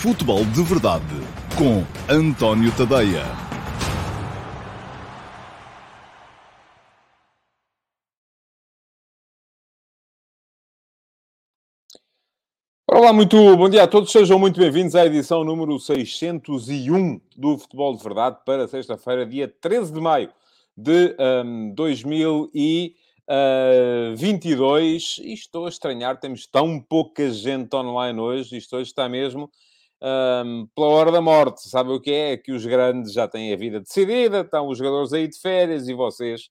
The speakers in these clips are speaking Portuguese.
Futebol de Verdade com António Tadeia. Olá, muito bom dia a todos, sejam muito bem-vindos à edição número 601 do Futebol de Verdade para sexta-feira, dia 13 de maio de um, 2022. E estou a estranhar, temos tão pouca gente online hoje, isto hoje está mesmo um, pela hora da morte. Sabe o que é? Que os grandes já têm a vida decidida, estão os jogadores aí de férias e vocês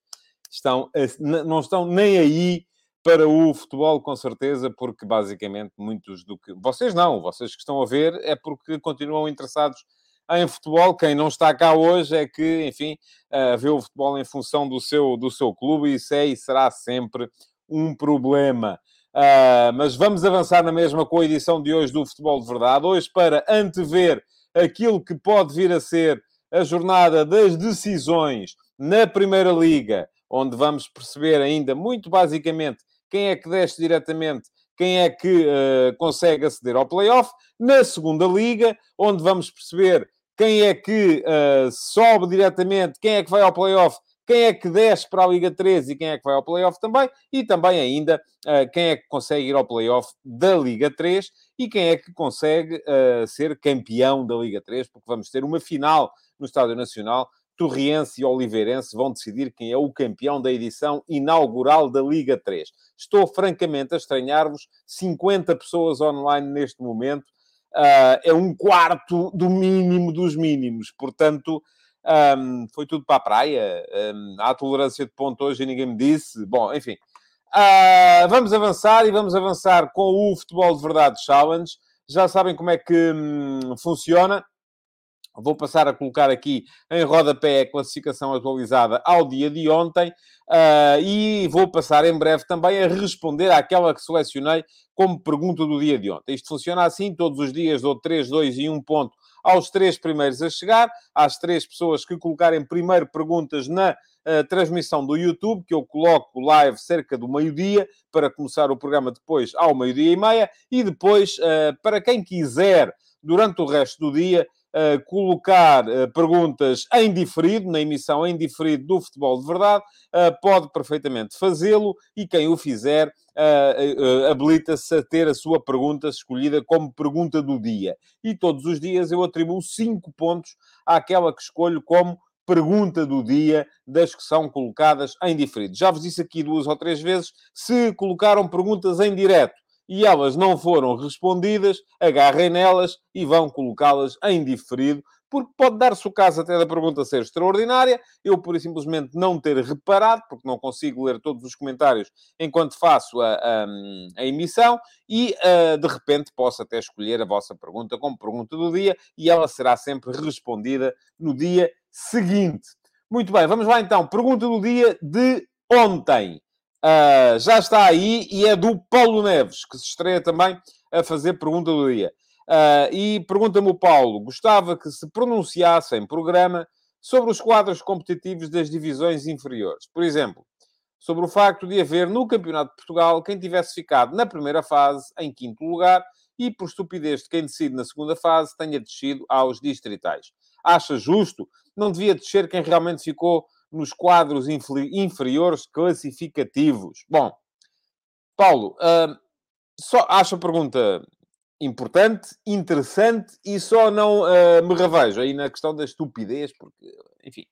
estão a, não estão nem aí para o futebol, com certeza, porque basicamente muitos do que. Vocês não, vocês que estão a ver é porque continuam interessados em futebol. Quem não está cá hoje é que, enfim, uh, vê o futebol em função do seu, do seu clube e isso é e será sempre um problema. Uh, mas vamos avançar na mesma com a edição de hoje do Futebol de Verdade. Hoje, para antever aquilo que pode vir a ser a jornada das decisões na Primeira Liga, onde vamos perceber ainda muito basicamente quem é que desce diretamente, quem é que uh, consegue aceder ao playoff. Na segunda liga, onde vamos perceber quem é que uh, sobe diretamente, quem é que vai ao playoff, quem é que desce para a Liga 3 e quem é que vai ao playoff também, e também ainda uh, quem é que consegue ir ao playoff da Liga 3 e quem é que consegue ser campeão da Liga 3, porque vamos ter uma final no Estádio Nacional Torriense e Oliveirense vão decidir quem é o campeão da edição inaugural da Liga 3. Estou francamente a estranhar-vos, 50 pessoas online neste momento, uh, é um quarto do mínimo dos mínimos, portanto, um, foi tudo para a praia. Um, há tolerância de ponto hoje e ninguém me disse. Bom, enfim. Uh, vamos avançar e vamos avançar com o Futebol de Verdade Challenge. Já sabem como é que hum, funciona. Vou passar a colocar aqui em rodapé a classificação atualizada ao dia de ontem uh, e vou passar em breve também a responder àquela que selecionei como pergunta do dia de ontem. Isto funciona assim, todos os dias dou 3, 2 e 1 ponto aos três primeiros a chegar, às três pessoas que colocarem primeiro perguntas na uh, transmissão do YouTube, que eu coloco live cerca do meio-dia, para começar o programa depois ao meio-dia e meia, e depois, uh, para quem quiser, durante o resto do dia, uh, colocar uh, perguntas em diferido, na emissão em diferido do Futebol de Verdade, uh, pode perfeitamente fazê-lo e quem o fizer habilita-se a ter a sua pergunta escolhida como pergunta do dia. E todos os dias eu atribuo 5 pontos àquela que escolho como pergunta do dia das que são colocadas em diferido. Já vos disse aqui duas ou três vezes, se colocaram perguntas em direto e elas não foram respondidas, agarrem nelas e vão colocá-las em diferido, porque pode dar-se o caso até da pergunta ser extraordinária, eu por simplesmente não ter reparado, porque não consigo ler todos os comentários enquanto faço a, a, a emissão, e uh, de repente posso até escolher a vossa pergunta como pergunta do dia, e ela será sempre respondida no dia seguinte. Muito bem, vamos lá então. Pergunta do dia de ontem. Uh, já está aí e é do Paulo Neves, que se estreia também a fazer pergunta do dia. Uh, e pergunta-me o Paulo: gostava que se pronunciasse em programa sobre os quadros competitivos das divisões inferiores. Por exemplo, sobre o facto de haver no Campeonato de Portugal quem tivesse ficado na primeira fase em quinto lugar e, por estupidez de quem decide na segunda fase, tenha descido aos distritais. Acha justo? Não devia descer quem realmente ficou nos quadros inferiores classificativos. Bom, Paulo, uh, só acho a pergunta importante, interessante e só não uh, me revejo aí na questão da estupidez, porque, enfim,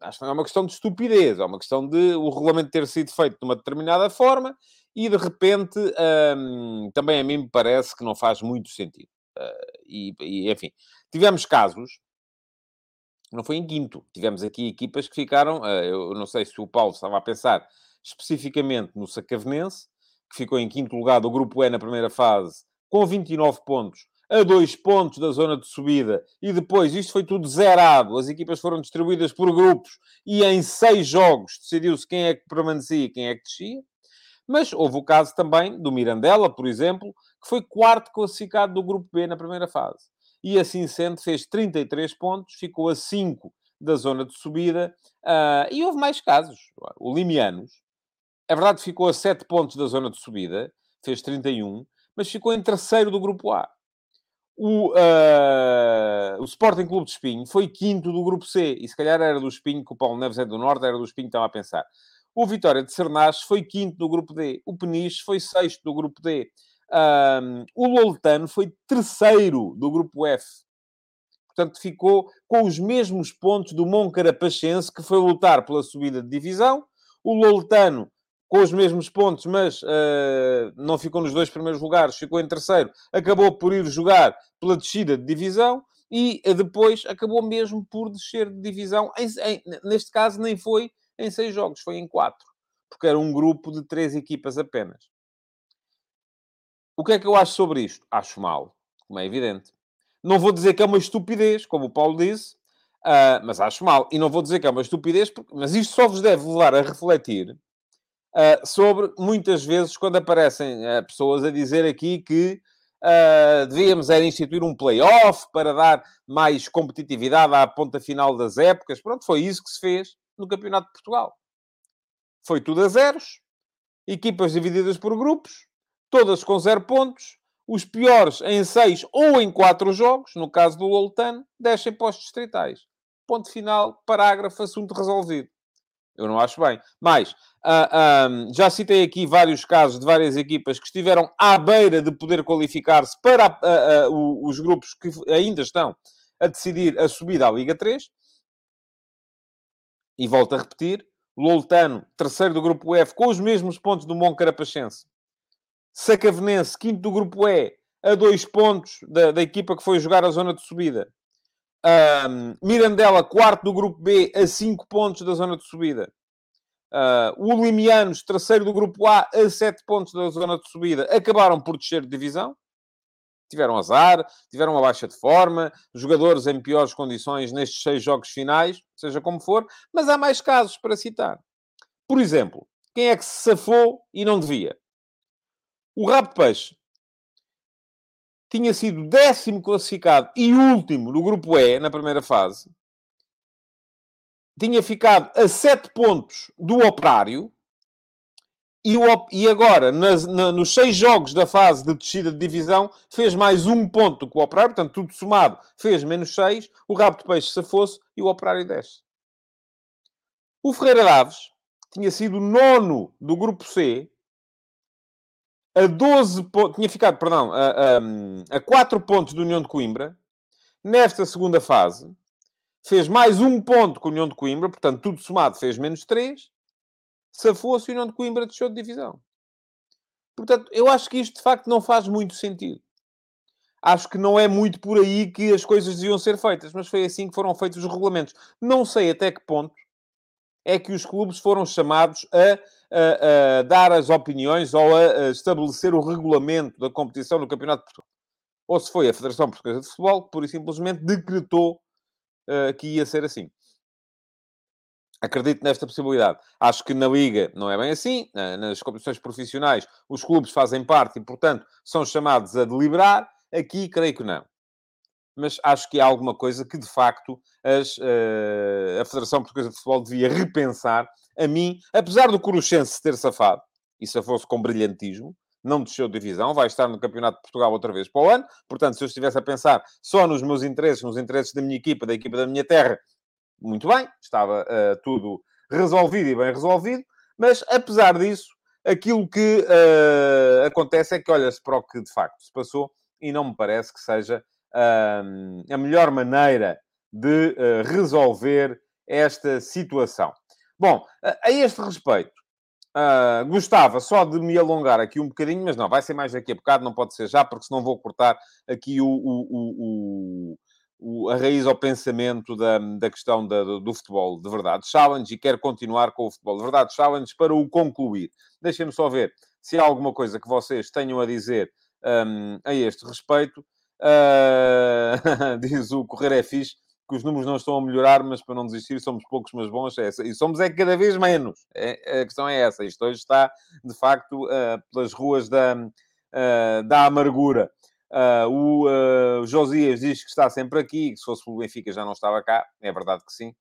acho que não é uma questão de estupidez, é uma questão de o regulamento ter sido feito de uma determinada forma e, de repente, um, também a mim me parece que não faz muito sentido. Uh, e, e, enfim, tivemos casos não foi em quinto. Tivemos aqui equipas que ficaram, eh, eu não sei se o Paulo estava a pensar especificamente no Sacavenense, que ficou em quinto lugar do Grupo E na primeira fase, com 29 pontos, a dois pontos da zona de subida, e depois isto foi tudo zerado, as equipas foram distribuídas por grupos, e em seis jogos decidiu-se quem é que permanecia e quem é que descia. Mas houve o caso também do Mirandela, por exemplo, que foi quarto classificado do Grupo B na primeira fase e assim sendo fez 33 pontos, ficou a 5 da zona de subida, uh, e houve mais casos. O Limianos, é verdade ficou a 7 pontos da zona de subida, fez 31, mas ficou em terceiro do grupo A. O, uh, o Sporting Clube de Espinho foi quinto do grupo C, e se calhar era do Espinho que o Paulo Neves é do Norte, era do Espinho que estava a pensar. O Vitória de Sernás foi quinto do grupo D. O Peniche foi sexto do grupo D. Um, o Loltano foi terceiro do grupo F. Portanto, ficou com os mesmos pontos do Moncarapachense, que foi lutar pela subida de divisão. O Loltano com os mesmos pontos, mas uh, não ficou nos dois primeiros lugares, ficou em terceiro, acabou por ir jogar pela descida de divisão e uh, depois acabou mesmo por descer de divisão. Em, em, neste caso, nem foi em seis jogos, foi em quatro, porque era um grupo de três equipas apenas. O que é que eu acho sobre isto? Acho mal, como é evidente. Não vou dizer que é uma estupidez, como o Paulo disse, uh, mas acho mal. E não vou dizer que é uma estupidez, porque... mas isto só vos deve levar a refletir uh, sobre, muitas vezes, quando aparecem uh, pessoas a dizer aqui que uh, devíamos era instituir um play-off para dar mais competitividade à ponta final das épocas. Pronto, foi isso que se fez no Campeonato de Portugal. Foi tudo a zeros, equipas divididas por grupos, todas com zero pontos, os piores em seis ou em quatro jogos, no caso do Loltano, descem para os distritais. Ponto final, parágrafo, assunto resolvido. Eu não acho bem. Mas, ah, já citei aqui vários casos de várias equipas que estiveram à beira de poder qualificar-se para uh, uh, os grupos que ainda estão a decidir a subida à Liga 3. E volto a repetir, Loltano, terceiro do grupo F, com os mesmos pontos do Moncarapachense. Sacavenense, quinto do grupo E, a dois pontos da, da equipa que foi jogar a zona de subida. Um, Mirandela, quarto do grupo B, a 5 pontos da zona de subida. Uh, o Limianos, terceiro do grupo A, a 7 pontos da zona de subida, acabaram por descer de divisão. Tiveram azar, tiveram uma baixa de forma, jogadores em piores condições nestes seis jogos finais, seja como for, mas há mais casos para citar. Por exemplo, quem é que se safou e não devia? O Rabo de Peixe, tinha sido décimo classificado e último no grupo E, na primeira fase, tinha ficado a sete pontos do Operário, e, o, e agora, nas, na, nos seis jogos da fase de descida de divisão, fez mais um ponto que o Operário, portanto, tudo somado, fez menos seis, o Rabo de Peixe se fosse e o Operário desce. O Ferreira Daves tinha sido nono do grupo C, a 12 pontos, tinha ficado, perdão, a, a, a 4 pontos da União de Coimbra, nesta segunda fase, fez mais um ponto com a União de Coimbra, portanto, tudo somado fez menos 3. Se fosse a União de Coimbra, deixou de divisão. Portanto, eu acho que isto de facto não faz muito sentido. Acho que não é muito por aí que as coisas deviam ser feitas, mas foi assim que foram feitos os regulamentos. Não sei até que ponto é que os clubes foram chamados a a, dar as opiniões ou a, a, estabelecer o regulamento da competição no Campeonato de Portugal. Ou se foi a Federação Portuguesa de Futebol que, pura e simplesmente, decretou uh, que ia ser assim. Acredito nesta possibilidade. Acho que na Liga não é bem assim. Nas competições profissionais, os clubes fazem parte e, portanto, são chamados a deliberar. Aqui, creio que não. Mas acho que há alguma coisa que, de facto, as, uh, a Federação Portuguesa de Futebol devia repensar a mim, apesar do Coruchense ter safado, e se fosse com brilhantismo, não desceu de divisão, vai estar no Campeonato de Portugal outra vez para o ano. Portanto, se eu estivesse a pensar só nos meus interesses, nos interesses da minha equipa, da equipa da minha terra, muito bem, estava uh, tudo resolvido e bem resolvido. Mas, apesar disso, aquilo que uh, acontece é que olha-se para o que de facto se passou e não me parece que seja uh, a melhor maneira de resolver esta situação. Bom, a este respeito, uh, gostava só de me alongar aqui um bocadinho, mas não, vai ser mais daqui a bocado, não pode ser já, porque senão vou cortar aqui o, o, o, a raiz ao pensamento da, da questão da, do, do, futebol de verdade challenge e quero continuar com o futebol de verdade challenge para o concluir. Deixem-me só ver se há alguma coisa que vocês tenham a dizer um, a este respeito. Uh, diz o Correr é fixe que os números não estão a melhorar, mas para não desistir, somos poucos, mas bons. É e somos é cada vez menos. É, a questão é essa. Isto hoje está, de facto, uh, pelas ruas da, uh, da amargura. Uh, o Josias diz que está sempre aqui, que se fosse pelo Benfica já não estava cá. É verdade que sim.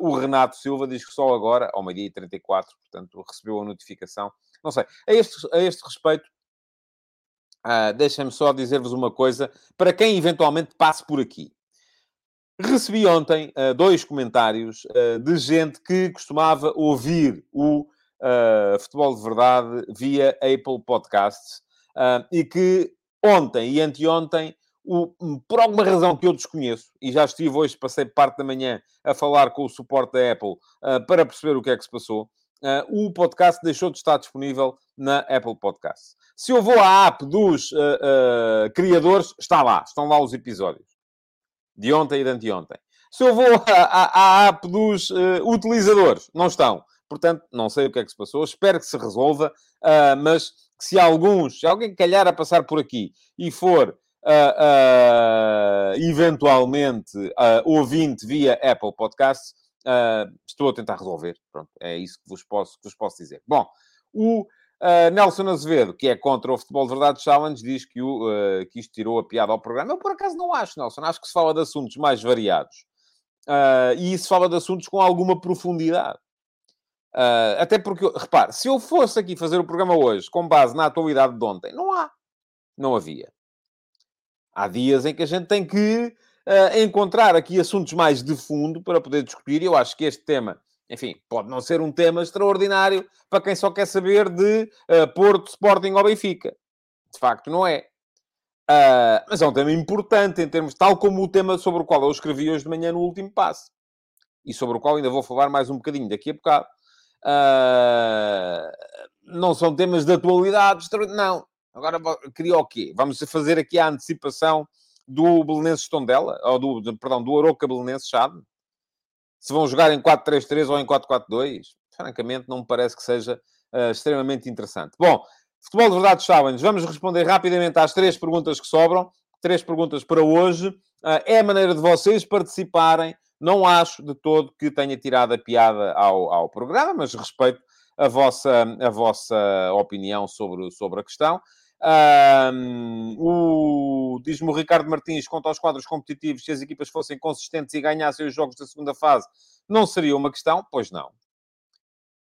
o Renato Silva diz que só agora, ao meio-dia e 34, portanto, recebeu a notificação. Não sei. A este, a este respeito, Deixem-me só dizer-vos uma coisa, para quem eventualmente passe por aqui. Recebi ontem uh, dois comentários uh, de gente que costumava ouvir o Futebol de Verdade via Apple Podcasts e que ontem e anteontem, o, por alguma razão que eu desconheço, e já estive hoje, passei parte da manhã a falar com o suporte da Apple para perceber o que é que se passou, o podcast deixou de estar disponível na Apple Podcasts. Se eu vou à app dos criadores, está lá, estão lá os episódios de ontem e de anteontem. Se eu vou à, app dos uh, utilizadores, não estão. Portanto, não sei o que é que se passou. Espero que se resolva. Uh, mas se alguns, se alguém calhar a passar por aqui e for uh, eventualmente ouvinte via Apple Podcasts, estou a tentar resolver. Pronto, é isso que vos posso, que vos posso dizer. Bom, o Uh, Nelson Azevedo, que é contra o Futebol de Verdade Challenge, diz que, o, uh, que isto tirou a piada ao programa. Eu, por acaso, não acho, Nelson. Acho que se fala de assuntos mais variados. Uh, e se fala de assuntos com alguma profundidade. até porque, repare, se eu fosse aqui fazer o programa hoje com base na atualidade de ontem, não há. Não havia. Há dias em que a gente tem que encontrar aqui assuntos mais de fundo para poder discutir. E eu acho que este tema enfim, pode não ser um tema extraordinário para quem só quer saber de uh, Porto, Sporting ou Benfica. De facto, não é. Uh, mas é um tema importante em termos, tal como o tema sobre o qual eu escrevi hoje de manhã no último passo. E sobre o qual ainda vou falar mais um bocadinho daqui a bocado. Uh, não são temas de atualidade, não. Agora, queria o quê? Vamos fazer aqui a antecipação do Belenenses Tondela, ou do, perdão, do Aroca Belenenses Chade se vão jogar em 4-3-3 ou em 4-4-2, francamente não me parece que seja uh, extremamente interessante. Bom, Futebol de Verdade Challenge, vamos responder rapidamente às três perguntas que sobram. Três perguntas para hoje. Uh, é a maneira de vocês participarem. Não acho de todo que tenha tirado a piada ao, ao programa, mas respeito a vossa, a vossa opinião sobre, sobre a questão. O, diz-me o Ricardo Martins, quanto aos quadros competitivos, se as equipas fossem consistentes e ganhassem os jogos da segunda fase, não seria uma questão? Pois não.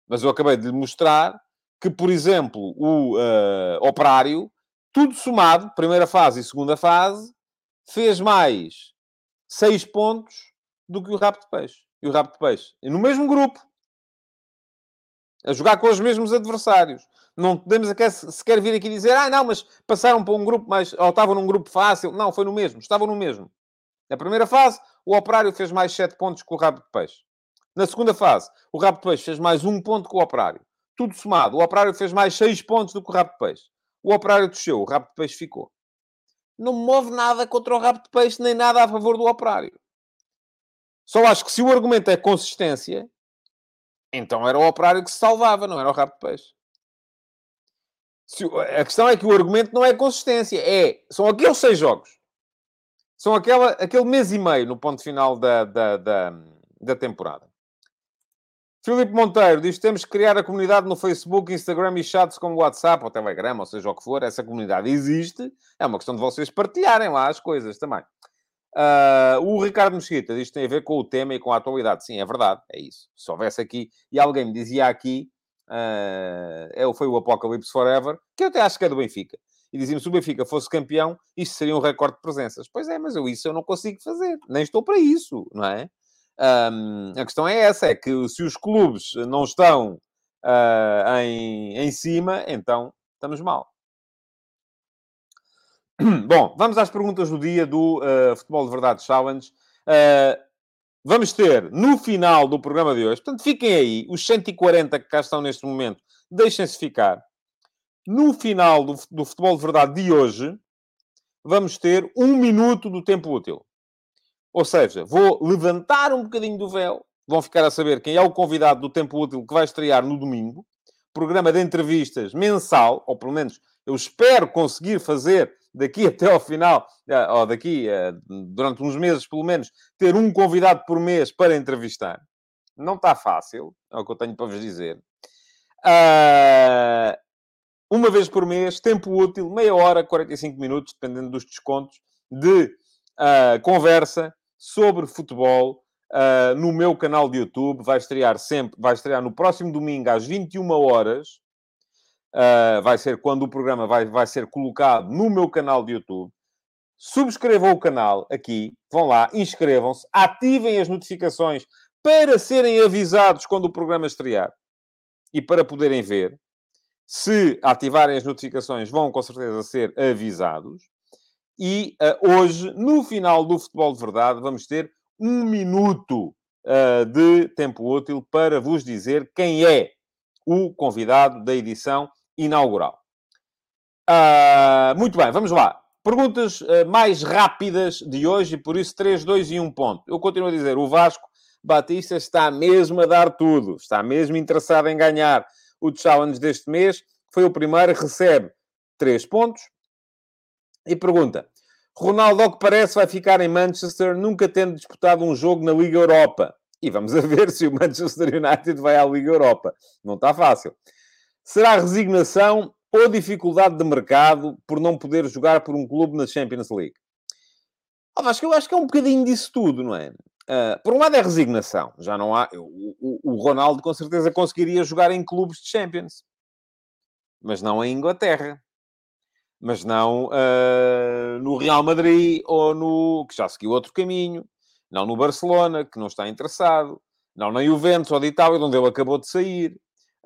Mas eu acabei de lhe mostrar que, por exemplo, o uh, Operário, tudo somado, primeira fase e segunda fase, fez mais 6 pontos do que o Rabo de Peixe. E o Rabo de Peixe, e no mesmo grupo, a jogar com os mesmos adversários. Não podemos sequer vir aqui dizer, ah, não, mas passaram para um grupo mais, ou estavam num grupo fácil. Não, foi no mesmo, estavam no mesmo. Na primeira fase, o Operário fez mais 7 pontos que o Rabo de Peixe. Na segunda fase, o Rabo de Peixe fez mais um ponto que o Operário. Tudo somado, o Operário fez mais 6 pontos do que o Rabo de Peixe. O Operário desceu, o Rabo de Peixe ficou. Não move nada contra o Rabo de Peixe, nem nada a favor do Operário. Só acho que se o argumento é consistência, então era o Operário que se salvava, não era o Rabo de Peixe. A questão é que o argumento não é consistência, é, são aqueles seis jogos. São aquela, aquele mês e meio no ponto final da, da, da, da temporada. Filipe Monteiro diz temos que criar a comunidade no Facebook, Instagram e chats como WhatsApp ou Telegram, ou seja o que for. Essa comunidade existe. É uma questão de vocês partilharem lá as coisas também. Uh, o Ricardo Mesquita diz que tem a ver com o tema e com a atualidade. Sim, é verdade, é isso. Se houvesse aqui, e alguém me dizia aqui uh, foi o Apocalipse Forever, que eu até acho que é do Benfica. E dizia-me, se o Benfica fosse campeão, isto seria um recorde de presenças. Pois é, mas eu isso eu não consigo fazer. Nem estou para isso, não é? Um, a questão é essa, é que se os clubes não estão uh, em, em cima, então estamos mal. Bom, vamos às perguntas do dia do uh, Futebol de Verdade Challenge. Uh, vamos ter no final do programa de hoje, portanto, fiquem aí, os 140 que cá estão neste momento, deixem-se ficar. No final do, do Futebol de Verdade de hoje, vamos ter um minuto do tempo útil. Ou seja, vou levantar um bocadinho do véu, vão ficar a saber quem é o convidado do tempo útil que vai estrear no domingo. Programa de entrevistas mensal, ou pelo menos eu espero conseguir fazer daqui até ao final, eh, ou daqui eh, durante uns meses pelo menos, ter um convidado por mês para entrevistar. Não está fácil, é o que eu tenho para vos dizer. Uh, uma vez por mês, tempo útil, meia hora, 45 minutos, dependendo dos descontos, de uh, conversa sobre futebol uh, no meu canal de YouTube. Vai estrear sempre, vai estrear no próximo domingo às 21 horas Uh, vai ser quando o programa vai, vai ser colocado no meu canal de YouTube. Subscrevam o canal aqui, vão lá, inscrevam-se, ativem as notificações para serem avisados quando o programa estrear e para poderem ver. Se ativarem as notificações, vão com certeza ser avisados. E uh, hoje, no final do Futebol de Verdade, vamos ter um minuto uh, de tempo útil para vos dizer quem é o convidado da edição inaugural. Uh, muito bem, vamos lá. Perguntas uh, mais rápidas de hoje, e por isso 3, 2 e 1 ponto. Eu continuo a dizer, o Vasco Batista está mesmo a dar tudo, está mesmo interessado em ganhar o challenge deste mês. Foi o primeiro, recebe 3 pontos. E pergunta, Ronaldo, ao que parece, vai ficar em Manchester, nunca tendo disputado um jogo na Liga Europa. E vamos a ver se o Manchester United vai à Liga Europa. Não está fácil. Será resignação ou dificuldade de mercado por não poder jogar por um clube na Champions League? Oh, acho que eu acho que é um bocadinho disso tudo, não é? Uh, por um lado é resignação. Já não há... O, o, o Ronaldo, com certeza, conseguiria jogar em clubes de Champions. Mas não em Inglaterra mas não uh, no Real Madrid ou no. que já seguiu outro caminho, não no Barcelona, que não está interessado, não na Juventus ou de Itália, onde ele acabou de sair.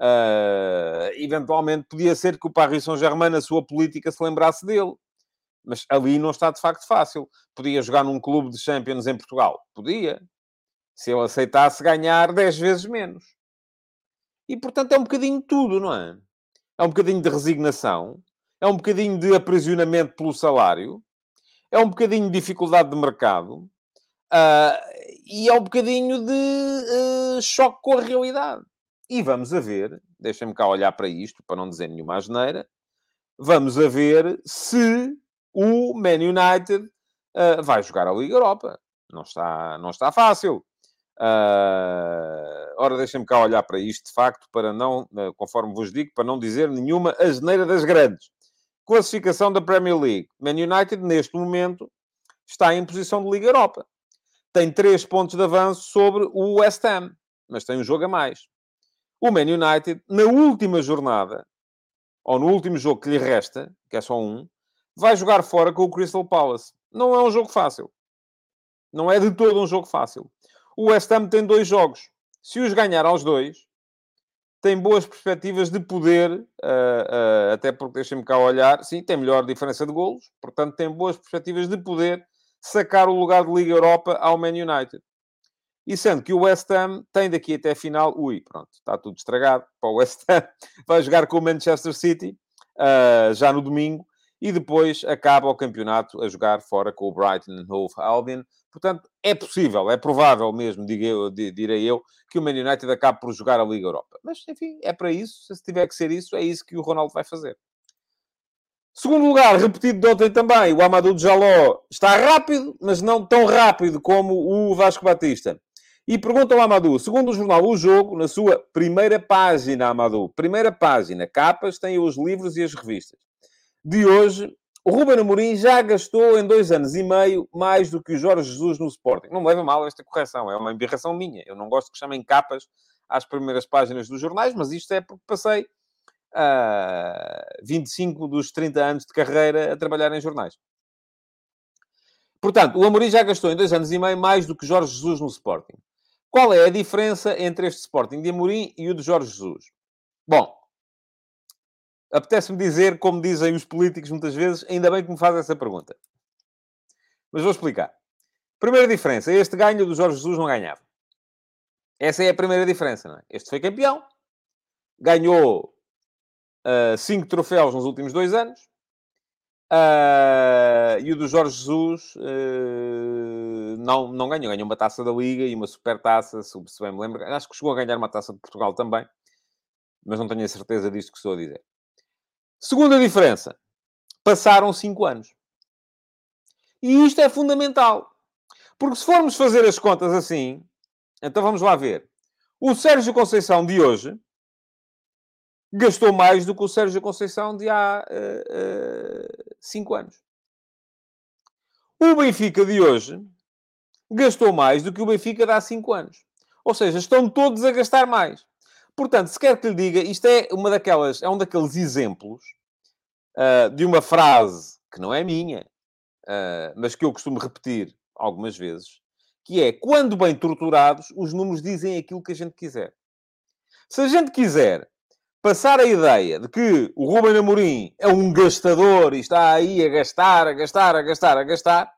Uh, eventualmente podia ser que o Paris Saint-Germain, na sua política, se lembrasse dele. Mas ali não está de facto fácil. Podia jogar num clube de Champions em Portugal? Podia. Se ele aceitasse ganhar 10 vezes menos. E, portanto, é um bocadinho de tudo, não é? É um bocadinho de resignação é um bocadinho de aprisionamento pelo salário, é um bocadinho de dificuldade de mercado uh, e é um bocadinho de uh, choque com a realidade. E vamos a ver, deixem-me cá olhar para isto, para não dizer nenhuma asneira, vamos a ver se o Man United uh, vai jogar a Liga Europa. Não está, não está fácil. Uh, ora, deixem-me cá olhar para isto, de facto, para não, conforme vos digo, para não dizer nenhuma asneira das grandes. Classificação da Premier League. Man United, neste momento, está em posição de Liga Europa. Tem 3 pontos de avanço sobre o West Ham, mas tem um jogo a mais. O Man United, na última jornada, ou no último jogo que lhe resta, que é só um, vai jogar fora com o Crystal Palace. Não é um jogo fácil. Não é de todo um jogo fácil. O West Ham tem dois jogos. Se os ganhar aos dois, tem boas perspectivas de poder, uh, uh, até porque deixem-me cá olhar, sim, tem melhor diferença de golos, portanto tem boas perspectivas de poder sacar o lugar de Liga Europa ao Man United. E sendo que o West Ham tem daqui até a final, ui, pronto, está tudo estragado para o West Ham, vai jogar com o Manchester City uh, já no domingo e depois acaba o campeonato a jogar fora com o Brighton Hove Albion. Portanto, é possível, é provável mesmo, eu, direi eu, que o Man United acabe por jogar a Liga Europa. Mas, enfim, é para isso. Se tiver que ser isso, é isso que o Ronaldo vai fazer. Segundo lugar, repetido de ontem também, o Amadou Jaló está rápido, mas não tão rápido como o Vasco Batista. E pergunta ao Amadou, segundo o jornal O Jogo, na sua primeira página, Amadou, primeira página, capas, tem os livros e as revistas. De hoje, o Ruben Amorim já gastou em dois anos e meio mais do que o Jorge Jesus no Sporting. Não me leva mal esta correção, é uma embirração minha. Eu não gosto que chamem capas às primeiras páginas dos jornais, mas isto é porque passei uh, 25 dos 30 anos de carreira a trabalhar em jornais. Portanto, o Amorim já gastou em dois anos e meio mais do que Jorge Jesus no Sporting. Qual é a diferença entre este Sporting de Amorim e o de Jorge Jesus? Bom, apetece-me dizer, como dizem os políticos muitas vezes, ainda bem que me faz essa pergunta. Mas vou explicar. Primeira diferença, este ganho do Jorge Jesus não ganhava. Essa é a primeira diferença, não é? Este foi campeão, ganhou uh, cinco troféus nos últimos dois anos, uh, e o do Jorge Jesus uh, não, não ganhou. Ganhou uma taça da Liga e uma super taça, se bem me lembro. Acho que chegou a ganhar uma taça de Portugal também, mas não tenho a certeza disto que estou a dizer. Segunda diferença. Passaram cinco anos. E isto é fundamental. Porque se formos fazer as contas assim, então vamos lá ver. O Sérgio Conceição de hoje gastou mais do que o Sérgio Conceição de há uh, uh, cinco anos. O Benfica de hoje gastou mais do que o Benfica de há cinco anos. Ou seja, estão todos a gastar mais. Portanto, se quer que lhe diga, isto é, uma daquelas, é um daqueles exemplos uh, de uma frase que não é minha, mas que eu costumo repetir algumas vezes, que é, quando bem torturados, os números dizem aquilo que a gente quiser. Se a gente quiser passar a ideia de que o Ruben Amorim é um gastador e está aí a gastar, a gastar, a gastar, a gastar,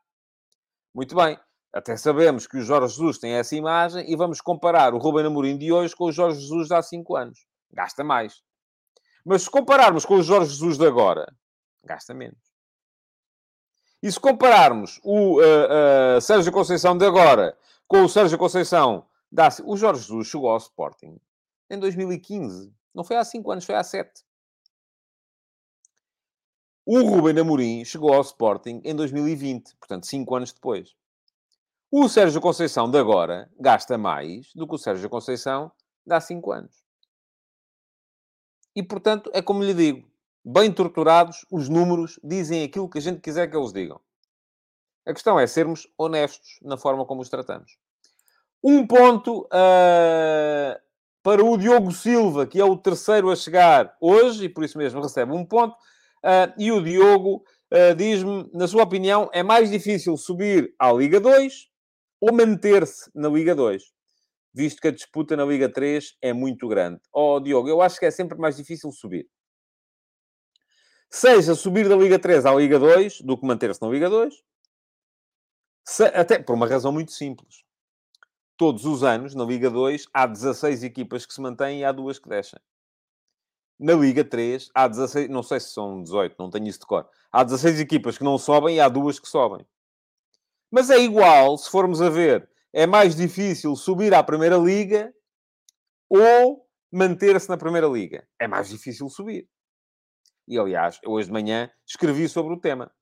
muito bem. Até sabemos que o Jorge Jesus tem essa imagem e vamos comparar o Ruben Amorim de hoje com o Jorge Jesus de há 5 anos. Gasta mais. Mas se compararmos com o Jorge Jesus de agora, gasta menos. E se compararmos o uh, uh, Sérgio Conceição de agora com o Sérgio Conceição da... O Jorge Jesus chegou ao Sporting em 2015. Não foi há 5 anos, foi há 7. O Ruben Amorim chegou ao Sporting em 2020, portanto, 5 anos depois. O Sérgio Conceição de agora gasta mais do que o Sérgio Conceição de há 5 anos. E, portanto, é como lhe digo, bem torturados, os números dizem aquilo que a gente quiser que eles digam. A questão é sermos honestos na forma como os tratamos. Um ponto uh, para o Diogo Silva, que é o terceiro a chegar hoje, e por isso mesmo recebe um ponto. Uh, e o Diogo uh, diz-me, na sua opinião, é mais difícil subir à Liga 2 ou manter-se na Liga 2, visto que a disputa na Liga 3 é muito grande. Oh, Diogo, eu acho que é sempre mais difícil subir. Seja subir da Liga 3 à Liga 2 do que manter-se na Liga 2, se, até por uma razão muito simples. Todos os anos, na Liga 2, há 16 equipas que se mantêm e há duas que descem. Na Liga 3, há 16, não sei se são 18, não tenho isso de cor. Há 16 equipas que não sobem e há duas que sobem. Mas é igual, se formos a ver, é mais difícil subir à Primeira Liga ou manter-se na Primeira Liga. É mais difícil subir. E, aliás, hoje de manhã escrevi sobre o tema.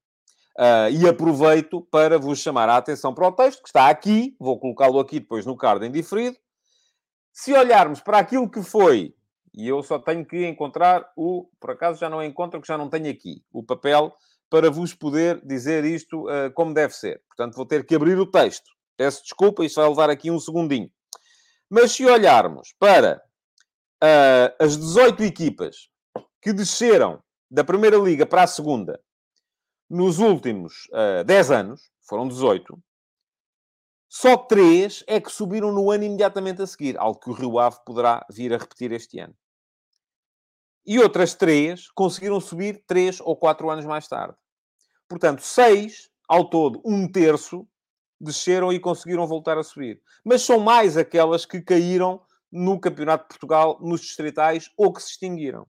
Uh, e aproveito para vos chamar a atenção para o texto, que está aqui, vou colocá-lo aqui depois no card em diferido. Se olharmos para aquilo que foi, e eu só tenho que encontrar o, por acaso já não encontro, que já não tenho aqui, o papel para vos poder dizer isto uh, como deve ser. Portanto, vou ter que abrir o texto. Peço desculpa, isto vai levar aqui um segundinho. Mas se olharmos para uh, as 18 equipas que desceram da Primeira Liga para a Segunda nos últimos uh, eh, 10 anos, foram 18, só 3 é que subiram no ano imediatamente a seguir, algo que o Rio Ave poderá vir a repetir este ano. E outras 3 conseguiram subir 3 ou 4 anos mais tarde. Portanto, seis, ao todo, um terço, desceram e conseguiram voltar a subir. Mas são mais aquelas que caíram no Campeonato de Portugal, nos distritais, ou que se extinguiram.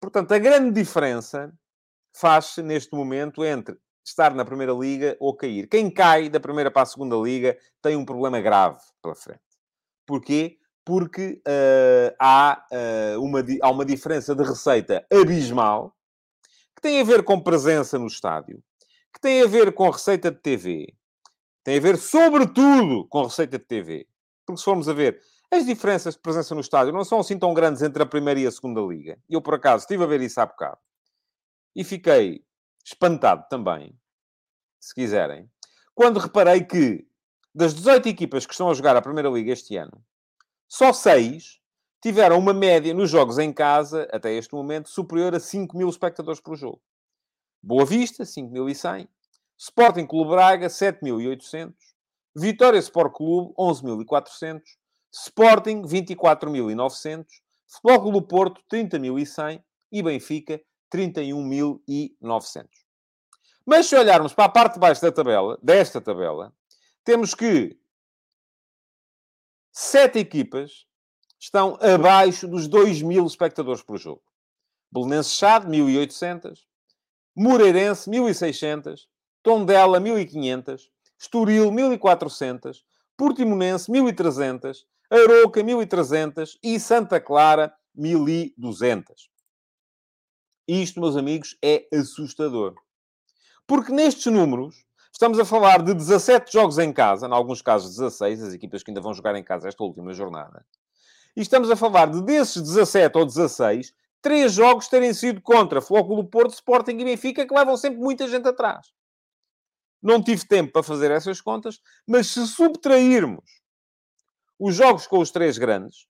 Portanto, a grande diferença faz-se neste momento entre estar na Primeira Liga ou cair. Quem cai da Primeira para a Segunda Liga tem um problema grave pela frente. Porquê? Porque uh, há, uh, uma, há uma diferença de receita abismal que tem a ver com presença no estádio, que tem a ver com receita de TV, tem a ver, sobretudo, com receita de TV. Porque se formos a ver, as diferenças de presença no estádio não são assim tão grandes entre a primeira e a segunda liga. Eu, por acaso, estive a ver isso há bocado. E fiquei espantado também, se quiserem, quando reparei que, das 18 equipas que estão a jogar a primeira liga este ano, só 6 tiveram uma média nos jogos em casa, até este momento, superior a 5 mil espectadores por jogo. Boa Vista, 5.100. Sporting Clube Braga, 7.800. Vitória Sport Clube, 11.400. Sporting, 24.900. Futebol Clube Porto, 30.100. E Benfica, 31.900. Mas se olharmos para a parte de baixo da tabela, desta tabela, temos que sete equipas estão abaixo dos 2 mil espectadores por jogo. Belenenses Chade, 1.800. Moreirense, 1.600. Tondela, 1.500. Estoril, 1.400. Portimonense, 1.300. Aroca, 1.300. E Santa Clara, 1.200. Isto, meus amigos, é assustador. Porque nestes números, estamos a falar de 17 jogos em casa, em alguns casos 16, as equipas que ainda vão jogar em casa esta última jornada. E estamos a falar de desses 17 ou 16, três jogos terem sido contra Flóculo Porto, Sporting e Benfica, que levam sempre muita gente atrás. Não tive tempo para fazer essas contas, mas se subtrairmos os jogos com os três grandes,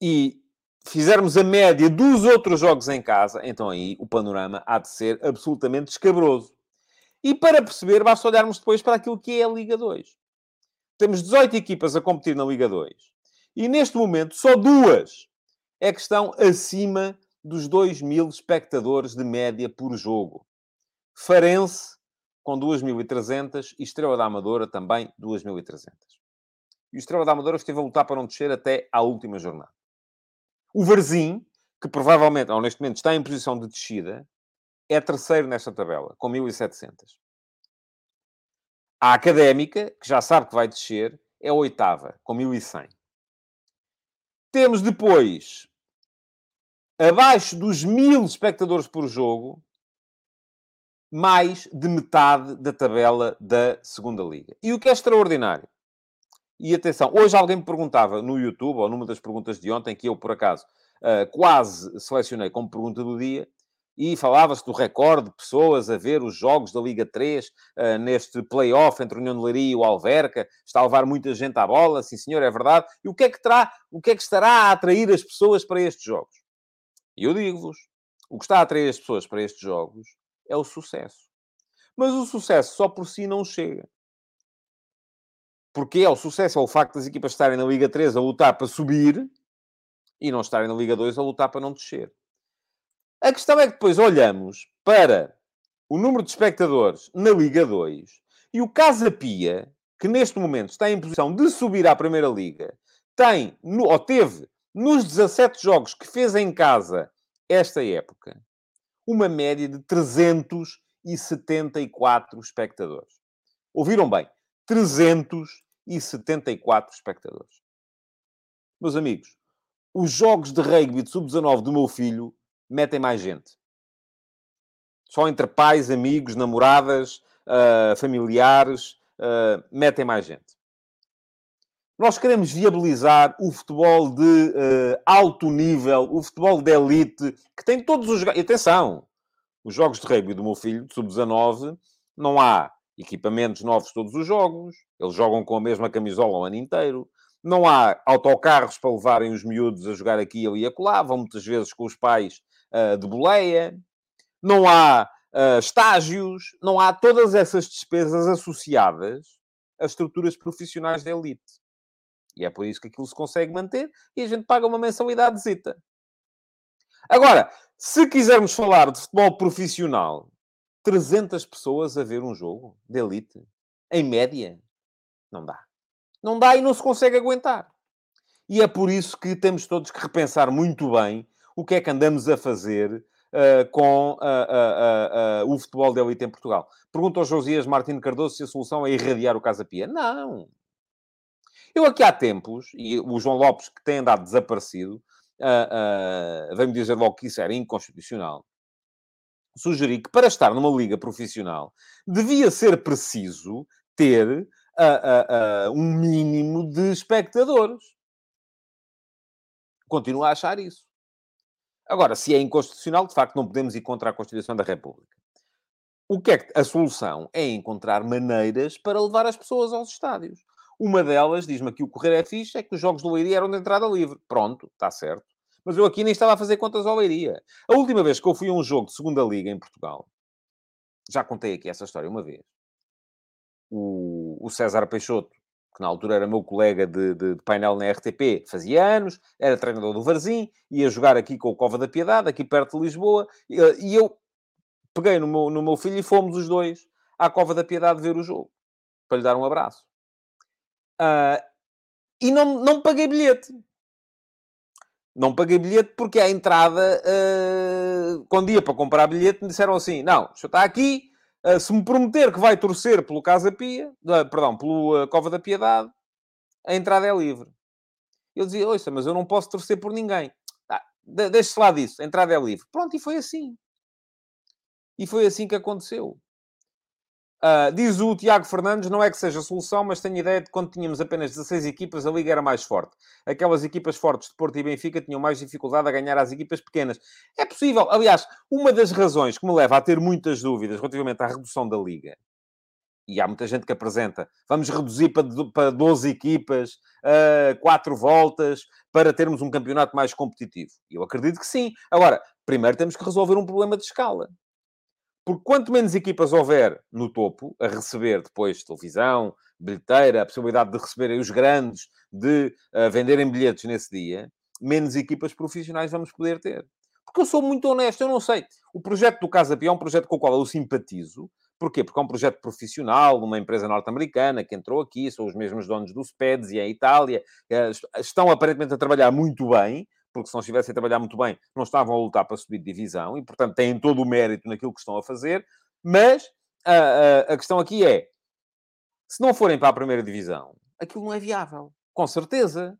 e fizermos a média dos outros jogos em casa, então aí o panorama há de ser absolutamente escabroso. E para perceber, basta olharmos depois para aquilo que é a Liga 2. Temos 18 equipas a competir na Liga 2. E neste momento, só duas é que estão acima dos 2 mil espectadores de média por jogo. Farense, com 2.300, e Estrela da Amadora, também 2.300. E o Estrela da Amadora esteve a lutar para não descer até à última jornada. O Varzim, que provavelmente, momento, está em posição de descida, é terceiro nesta tabela, com 1.700. A Académica, que já sabe que vai descer, é a oitava, com 1.100. Temos depois, abaixo dos mil espectadores por jogo, mais de metade da tabela da segunda liga. E o que é extraordinário? E atenção, hoje alguém me perguntava no YouTube, ou numa das perguntas de ontem, que eu, por acaso, uh, quase selecionei como pergunta do dia, e falava-se do recorde de pessoas a ver os jogos da Liga 3 uh, eh, neste play-off entre a União de Leiria e o Alverca. Está a levar muita gente à bola, sim senhor, é verdade. E o que é que terá, o que é que estará a atrair as pessoas para estes jogos? E eu digo-vos, o que está a atrair as pessoas para estes jogos é o sucesso. Mas o sucesso só por si não chega. Porque é o sucesso, é o facto das equipas estarem na Liga 3 a lutar para subir e não estarem na Liga 2 a lutar para não descer. A questão é que depois olhamos para o número de espectadores na Liga 2 e o Casa Pia, que neste momento está em posição de subir à Primeira Liga, tem, ou teve, nos 17 jogos que fez em casa esta época, uma média de 374 espectadores. Ouviram bem? 374 espectadores. Meus amigos, os jogos de rugby de sub-19 do meu filho metem mais gente. Só entre pais, amigos, namoradas, uh, familiares, uh, metem mais gente. Nós queremos viabilizar o futebol de uh, alto nível, o futebol de elite, que tem todos os... E atenção! Os jogos de rugby do meu filho, de sub-19, não há equipamentos novos todos os jogos. Eles jogam com a mesma camisola o ano inteiro. Não há autocarros para levarem os miúdos a jogar aqui, ali e acolá. Vão muitas vezes com os pais uh, de boleia. Não há uh, estágios. Não há todas essas despesas associadas a estruturas profissionais da elite. E é por isso que aquilo se consegue manter e a gente paga uma mensalidade zita. Agora, se quisermos falar de futebol profissional, 300 pessoas a ver um jogo de elite, em média, não dá. Não dá e não se consegue aguentar. E é por isso que temos todos que repensar muito bem o que é que andamos a fazer uh, com uh, uh, o futebol de elite em Portugal. Pergunta ao Josias Martins Cardoso se a solução é irradiar o Casa Pia. Não. Eu aqui há tempos, e o João Lopes, que tem andado desaparecido, uh, uh, veio-me dizer logo que isso era inconstitucional. Sugeri que para estar numa liga profissional devia ser preciso ter uh, um mínimo de espectadores. Continuo a achar isso. Agora, se é inconstitucional, de facto não podemos ir contra a Constituição da República. O que é que a solução é encontrar maneiras para levar as pessoas aos estádios. Uma delas, diz-me aqui o Correio é fixe, é que os jogos do Leiria eram de entrada livre. Pronto, está certo. Mas eu aqui nem estava a fazer contas ao Leiria. A última vez que eu fui a um jogo de segunda liga em Portugal, já contei aqui essa história uma vez. O, o César Peixoto, que na altura era meu colega de, de, de, painel na RTP, fazia anos, era treinador do Varzim, ia jogar aqui com o Cova da Piedade, aqui perto de Lisboa, e, e eu peguei no meu, no meu filho e fomos os dois à Cova da Piedade ver o jogo, para lhe dar um abraço. Uh, e não, não paguei bilhete. Não paguei bilhete porque à entrada, uh, quando ia para comprar bilhete, me disseram assim: não, o senhor está aqui, uh, se me prometer que vai torcer pelo Casa Pia, uh, perdão, pelo Cova da Piedade, a entrada é livre. Eu dizia: ouça, mas eu não posso torcer por ninguém. Ah, Deixe-se lá disso, a entrada é livre. Pronto, e foi assim. E foi assim que aconteceu. Uh, diz o Tiago Fernandes, não é que seja solução, mas tenho ideia de quando tínhamos apenas 16 equipas, a Liga era mais forte. Aquelas equipas fortes de Porto e Benfica tinham mais dificuldade a ganhar as equipas pequenas. É possível. Aliás, uma das razões que me leva a ter muitas dúvidas relativamente à redução da Liga e há muita gente que apresenta, vamos reduzir para, para 12 equipas, uh, 4 voltas, para termos um campeonato mais competitivo. Eu acredito que sim. Agora, primeiro temos que resolver um problema de escala. Porque quanto menos equipas houver no topo, a receber depois televisão, bilheteira, a possibilidade de receberem os grandes, de uh, venderem bilhetes nesse dia, menos equipas profissionais vamos poder ter. Porque eu sou muito honesto, eu não sei. O projeto do Casa Pia é um projeto com o qual eu simpatizo, Porquê? Porque é um projeto profissional de uma empresa norte-americana que entrou aqui, são os mesmos donos do e em Itália, eh, estão aparentemente a trabalhar muito bem, porque se não estivessem a trabalhar muito bem, não estavam a lutar para subir de divisão, e portanto têm todo o mérito naquilo que estão a fazer, mas a, a, a questão aqui é, se não forem para a primeira divisão, aquilo não é viável, com certeza.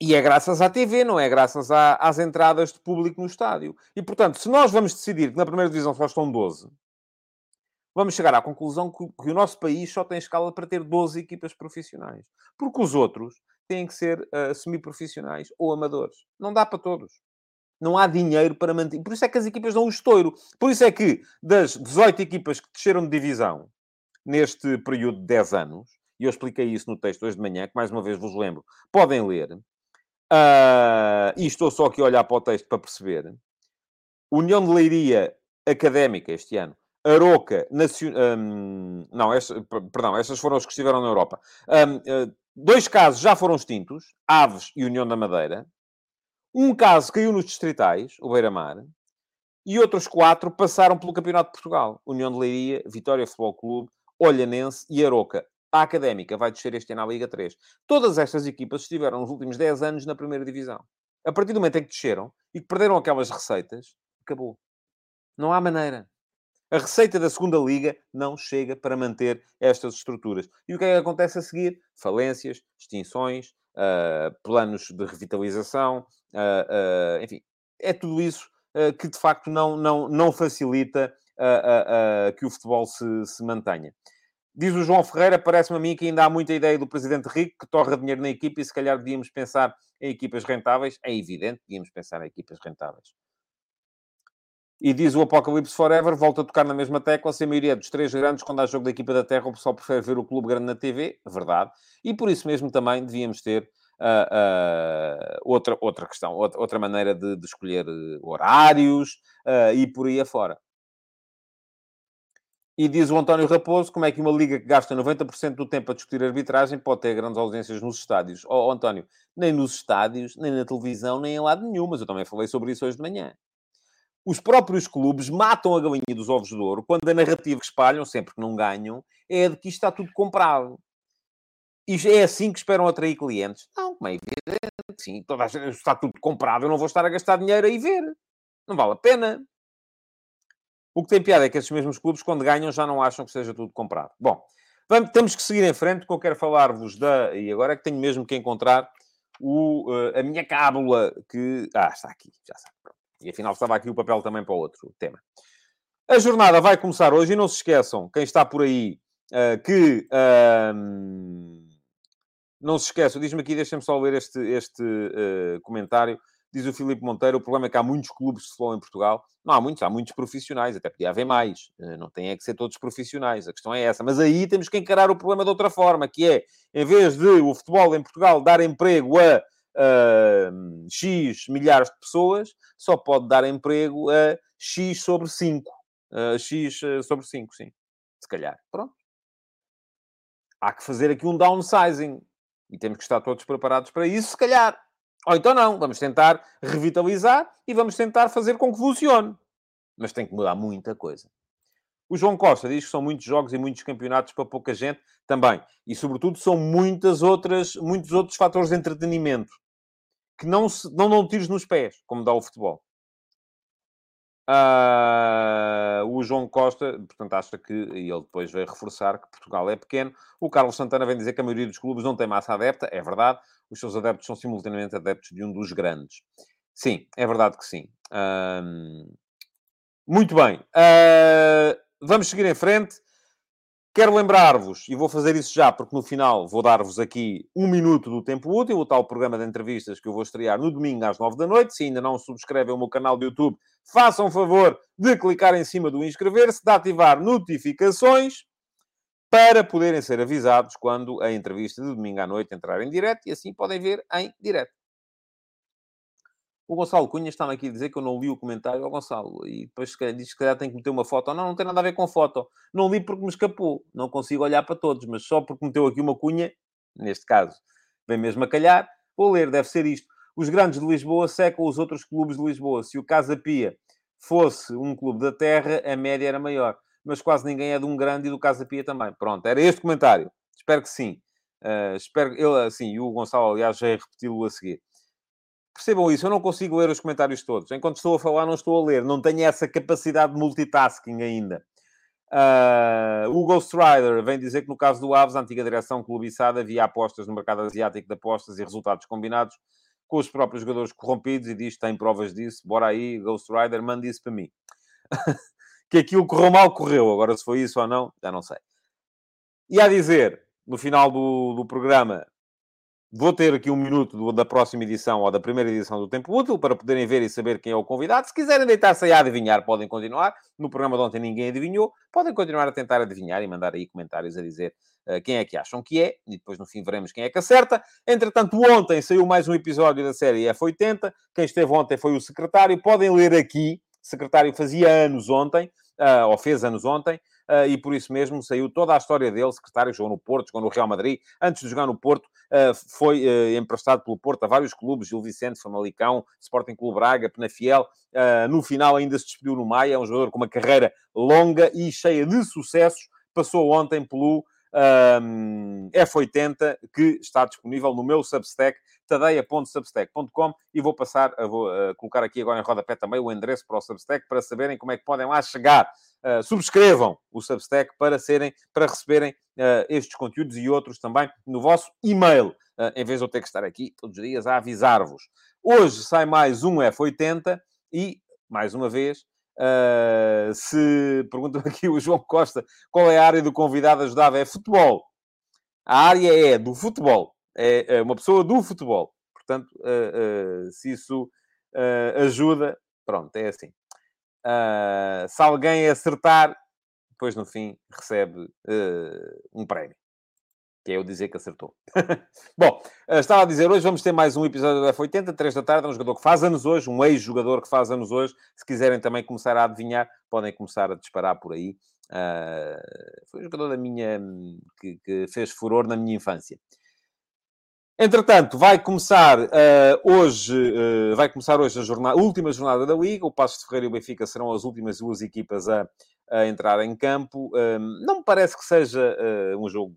E é graças à TV, não é graças à, às entradas de público no estádio. E, portanto, se nós vamos decidir que na primeira divisão só estão 12, vamos chegar à conclusão que, que, o nosso país só tem escala para ter 12 equipas profissionais. Porque os outros têm que ser uh, semi-profissionais ou amadores. Não dá para todos. Não há dinheiro para manter. Por isso é que as equipas dão o estouro. Por isso é que das 18 equipas que desceram de divisão neste período de 10 anos, e eu expliquei isso no texto hoje de manhã, que mais uma vez vos lembro, podem ler. Uh, e estou só aqui a olhar para o texto para perceber. União de Leiria Académica este ano Aroca, Nacion... Um, não, esta, perdão, estas foram os que estiveram na Europa. Um, uh, eh, dois casos já foram extintos, Aves e União da Madeira. Um caso caiu nos distritais, o Beira-Mar. E outros quatro passaram pelo Campeonato de Portugal. União de Leiria, Vitória Futebol Clube, Olhanense e Aroca. A Académica vai descer este ano à Liga 3. Todas estas equipas estiveram nos últimos 10 anos na primeira divisão. A partir do momento em que desceram e que perderam aquelas receitas, acabou. Não há maneira. A receita da segunda liga não chega para manter estas estruturas. E o que é que acontece a seguir? Falências, extinções, uh, planos de revitalização, uh, uh, enfim, é tudo isso que de facto não, não, não facilita que o futebol se, se mantenha. Diz o João Ferreira, parece-me a mim que ainda há muita ideia do presidente rico que torra dinheiro na equipa e se calhar devíamos pensar em equipas rentáveis. É evidente, devíamos pensar em equipas rentáveis. E diz o Apocalipse Forever, volta a tocar na mesma tecla, se a maioria dos três grandes, quando há jogo da equipa da Terra, o pessoal prefere ver o clube grande na TV, verdade. E por isso mesmo também devíamos ter uh, uh, outra, outra questão, outra, outra maneira de, de escolher eh, horários uh, e por aí afora. E diz o António Raposo, como é que uma liga que gasta 90% do tempo a discutir arbitragem pode ter grandes ausências nos estádios? Oh, António, nem nos estádios, nem na televisão, nem em lado nenhum, mas eu também falei sobre isso hoje de manhã os próprios clubes matam a galinha dos ovos de ouro quando a narrativa que espalham, sempre que não ganham, é de que isto está tudo comprado. E é assim que esperam atrair clientes? Não, como é evidente, sim, toda a gente, está tudo comprado, eu não vou estar a gastar dinheiro aí ver. Não vale a pena. O que tem piada é que esses mesmos clubes, quando ganham, já não acham que seja tudo comprado. Bom, vamos, temos que seguir em frente, porque eu quero falar-vos da... E agora é que tenho mesmo que encontrar o, uh, a minha cábula que... Ah, está aqui, já sabe. E afinal estava aqui o papel também para outro tema. A jornada vai começar hoje e não se esqueçam, quem está por aí, uh, que. Uh, não se esqueçam, diz-me aqui, deixem-me só ler este, este uh, comentário. Diz o Filipe Monteiro: o problema é que há muitos clubes de futebol em Portugal. Não há muitos, há muitos profissionais, até podia haver mais. Eh, não tem é que ser todos profissionais, a questão é essa. Mas aí temos que encarar o problema de outra forma, que é, em vez de o futebol em Portugal dar emprego a uh, X milhares de pessoas, só pode dar emprego a X sobre 5. Uh, X uh, sobre 5, sim. Se calhar. Pronto. Há que fazer aqui um downsizing. E temos que estar todos preparados para isso, se calhar. Ou então não. Vamos tentar revitalizar e vamos tentar fazer com que funcione. Mas tem que mudar muita coisa. O João Costa diz que são muitos jogos e muitos campeonatos para pouca gente também. E, sobretudo, são muitas outras, muitos outros fatores de entretenimento que não, se, não dão tiros nos pés, como dá o futebol. Uh, o João Costa, portanto, acha que, e ele depois veio reforçar que Portugal é pequeno. O Carlos Santana vem dizer que a maioria dos clubes não tem massa adepta. É verdade. Os seus adeptos são simultaneamente adeptos de um dos grandes. Sim, é verdade que sim. Uh, muito bem. Uh, vamos seguir em frente. Quero lembrar-vos, e vou fazer isso já, porque no final vou dar-vos aqui um minuto do tempo útil, o tal programa de entrevistas que eu vou estrear no domingo às nove da noite. Se ainda não subscrevem o meu canal de YouTube, façam favor de clicar em cima do inscrever-se, de ativar notificações para poderem ser avisados quando a entrevista de domingo à noite entrar em direto e assim podem ver em direto. O Gonçalo Cunha está-me aqui a dizer que eu não li o comentário ao Gonçalo. E depois diz que tem que meter uma foto. Não, não tem nada a ver com foto. Não li porque me escapou. Não consigo olhar para todos. Mas só porque meteu aqui uma cunha, neste caso, vem mesmo a calhar, vou ler. Deve ser isto. Os grandes de Lisboa secam os outros clubes de Lisboa. Se o Casa Pia fosse um clube da terra, a média era maior. Mas quase ninguém é de um grande e do Casa Pia também. Pronto, era este comentário. Espero que sim. Uh, espero ele assim, e o Gonçalo, aliás, já é repeti-lo a seguir. Percebam isso, eu não consigo ler os comentários todos. Enquanto estou a falar, não estou a ler. Não tenho essa capacidade de multitasking ainda. Uh, o Ghost Rider vem dizer que no caso do Aves, a antiga direção clubiçada, havia apostas no mercado asiático de apostas e resultados combinados com os próprios jogadores corrompidos e diz tem provas disso. Bora aí, Ghost Rider, mande isso para mim. que aquilo correu mal, correu. Agora, se foi isso ou não, já não sei. E a dizer, no final do, do programa, Vou ter aqui um minuto do, da próxima edição ou da primeira edição do Tempo Útil para poderem ver e saber quem é o convidado. Se quiserem deitar-se aí a adivinhar, podem continuar. No programa de ontem ninguém adivinhou. Podem continuar a tentar adivinhar e mandar aí comentários a dizer uh, quem é que acham que é. E depois no fim veremos quem é que acerta. Entretanto, ontem saiu mais um episódio da série F80. Quem esteve ontem foi o secretário. Podem ler aqui. O secretário fazia anos ontem, uh, ou fez anos ontem. Uh, e por isso mesmo saiu toda a história dele, secretário, jogou no Porto, jogou no Real Madrid, antes de jogar no Porto, foi uh, emprestado pelo Porto a vários clubes, Gil Vicente, Famalicão, Sporting Clube Braga, Penafiel, no final ainda se despediu no Maia, é um jogador com uma carreira longa e cheia de sucessos, passou ontem pelo um, F80, que está disponível no meu Substack, tadeia.substack.com e vou passar, vou colocar aqui agora em rodapé também o endereço para o Substack para saberem como é que podem lá chegar. Uh, subscrevam o Substack para serem, para receberem uh, estes conteúdos e outros também no vosso e-mail, uh, em vez de eu ter que estar aqui todos os dias a avisar-vos. Hoje sai mais um F80 e, mais uma vez, se pergunta aqui o João Costa qual é a área do convidado ajudava, é futebol. A área é do futebol, é, é uma pessoa do futebol. Portanto, uh, uh, se isso ajuda, pronto, é assim. se alguém acertar, depois no fim recebe um prémio que é eu dizer que acertou. Bom, estava a dizer, hoje vamos ter mais um episódio do F80, 3 da tarde, um jogador que faz anos hoje, um ex-jogador que faz anos hoje. Se quiserem também começar a adivinhar, podem começar a disparar por aí. Uh, foi um jogador da minha... Que, que, fez furor na minha infância. Entretanto, vai começar uh, hoje, uh, vai começar hoje a, jornada, a última jornada da Liga. O Passos de Ferreira e o Benfica serão as últimas duas equipas a, a entrar em campo. não me parece que seja um jogo